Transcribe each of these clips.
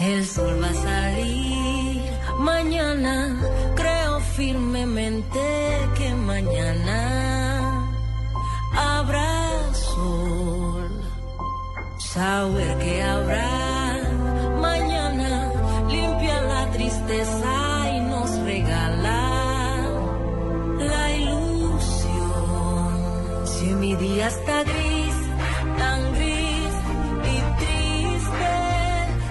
El sol va a salir mañana, creo firmemente que mañana habrá sol. Saber que habrá mañana limpia la tristeza y nos regala la ilusión. Si mi día está gris,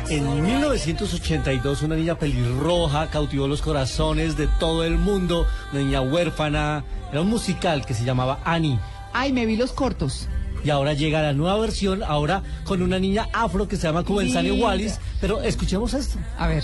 En 1982 una niña pelirroja cautivó los corazones de todo el mundo, una niña huérfana, era un musical que se llamaba Annie. Ay, me vi los cortos. Y ahora llega la nueva versión, ahora con una niña afro que se llama Cubensane Linda. Wallis, pero escuchemos esto. A ver.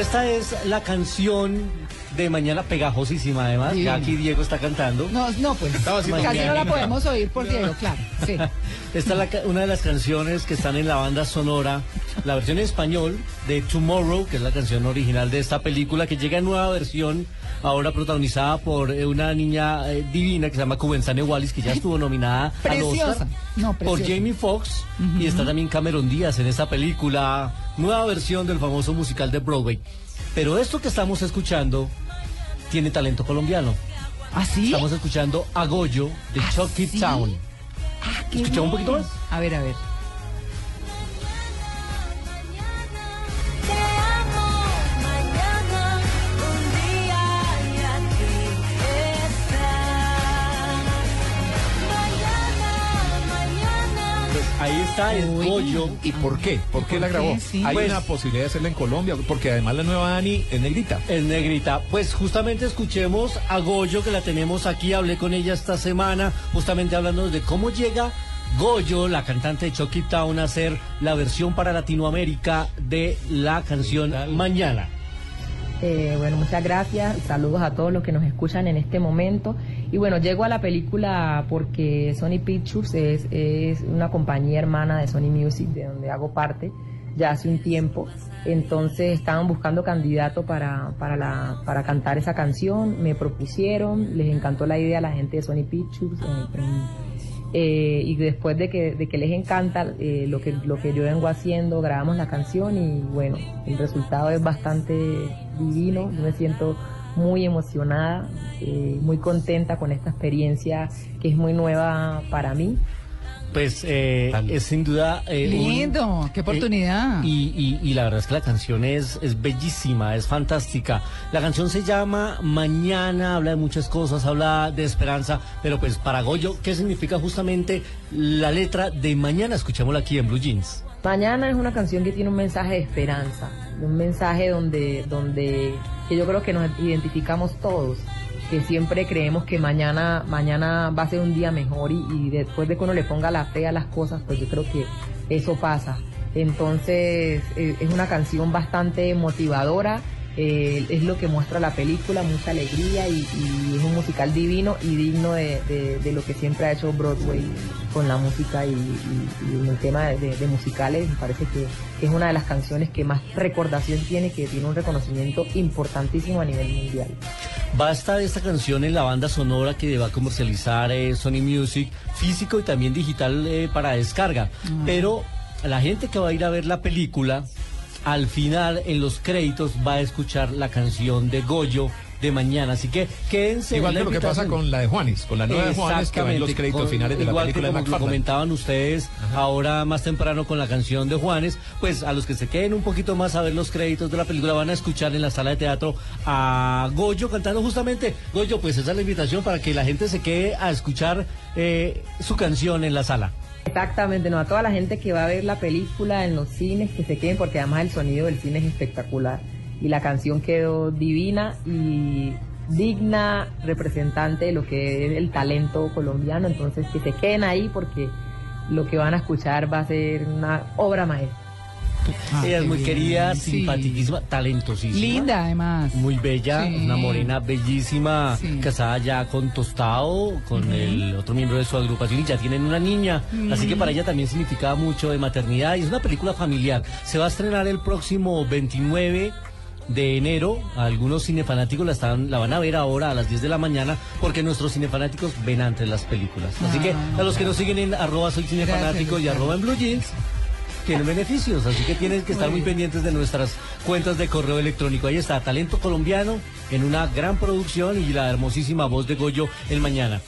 Esta es la canción de Mañana pegajosísima además, Divino. ya aquí Diego está cantando. No, no, pues casi no la podemos oír por Diego, claro. Sí. Esta es la una de las canciones que están en la banda sonora, la versión en español de Tomorrow, que es la canción original de esta película, que llega en nueva versión, ahora protagonizada por eh, una niña eh, divina que se llama Cubensane Wallis, que ya estuvo nominada Preciosa. Oscar No, por. Jamie Foxx, y está también Cameron Díaz en esta película, nueva versión del famoso musical de Broadway. Pero esto que estamos escuchando tiene talento colombiano. ¿Ah, sí? Estamos escuchando a Goyo de ¿Ah, Chucky sí? Town. Ah, ¿Escuchamos un poquito más? A ver, a ver. Ahí está el Uy. Goyo. ¿Y por qué? ¿Por qué la grabó? Sí. Hay Pues- una posibilidad de hacerla en Colombia, porque además la nueva Ani es negrita. Es negrita. Pues justamente escuchemos a Goyo, que la tenemos aquí. Hablé con ella esta semana, justamente hablando de cómo llega Goyo, la cantante de Chucky Town, a hacer la versión para Latinoamérica de la canción Mañana. Eh, bueno, muchas gracias. Saludos a todos los que nos escuchan en este momento. Y bueno, llego a la película porque Sony Pictures es, es una compañía hermana de Sony Music, de donde hago parte ya hace un tiempo. Entonces estaban buscando candidato para, para, la, para cantar esa canción. Me propusieron, les encantó la idea a la gente de Sony Pictures. eh, eh, y después de que, de que les encanta eh, lo, que, lo que yo vengo haciendo, grabamos la canción y bueno, el resultado es bastante divino. Yo me siento muy emocionada, eh, muy contenta con esta experiencia que es muy nueva para mí. Pues eh, es sin duda... eh, un- Lindo, qué oportunidad. Y, y- y la verdad es que la canción es, es bellísima, es fantástica. La canción se llama Mañana, habla de muchas cosas, habla de esperanza, pero pues para Goyo, ¿qué significa justamente la letra de Mañana? Escuchémosla aquí en Blue Jeans. Mañana es una canción que tiene un mensaje de esperanza, un mensaje donde, donde que yo creo que nos identificamos todos, que siempre creemos que mañana, mañana va a ser un día mejor y, después de que uno le ponga la fe a las cosas, pues yo creo que eso pasa. Entonces eh, es una canción bastante motivadora, eh, es lo que muestra la película, mucha alegría y, es un musical divino y digno de, lo que siempre ha hecho Broadway con la música y, y- el tema de musicales. Me parece que es una de las canciones que más recordación tiene, que tiene un reconocimiento importantísimo a nivel mundial. Va a estar esta canción en la banda sonora que va a comercializar eh, Sony Music, físico y también digital eh, para descarga. Pero la gente que va a ir a ver la película, al final, en los créditos, va a escuchar la canción de Goyo de mañana. Así que quédense. Igual que lo que pasa con la de Juanis, con la nueva de Juanis que va en los créditos con- finales de la igual película que de como lo McFarlane. comentaban ustedes ahora más temprano con la canción de Juanes, pues a los que se queden un poquito más a ver los créditos de la película van a escuchar en la sala de teatro a Goyo cantando justamente. Goyo, pues esa es la invitación para que la gente se quede a escuchar eh, su canción en la sala. Exactamente, no, a toda la gente que va a ver la película en los cines, que se queden porque además el sonido del cine es espectacular y la canción quedó divina y digna representante de lo que es el talento colombiano, entonces que se queden ahí porque lo que van a escuchar va a ser una obra maestra. Ah, Ella es muy bien, querida, sí. simpaticísima, talentosísima. Linda, además. Muy bella, Sí. una morena bellísima, Sí. casada ya con Tostado, con el otro miembro de su agrupación y ya tienen una niña. Así que para ella también significaba mucho de maternidad y es una película familiar. Se va a estrenar el próximo 29 de enero. Algunos cinefanáticos la, están, la van a ver ahora a las 10 de la mañana porque nuestros cinefanáticos ven antes las películas. Así que a los que nos siguen en arroba soy cinefanático y arroba en blue jeans tienen beneficios, así que tienen que estar muy pendientes de nuestras cuentas de correo electrónico. Ahí está, talento colombiano en una gran producción y la hermosísima voz de Goyo el mañana.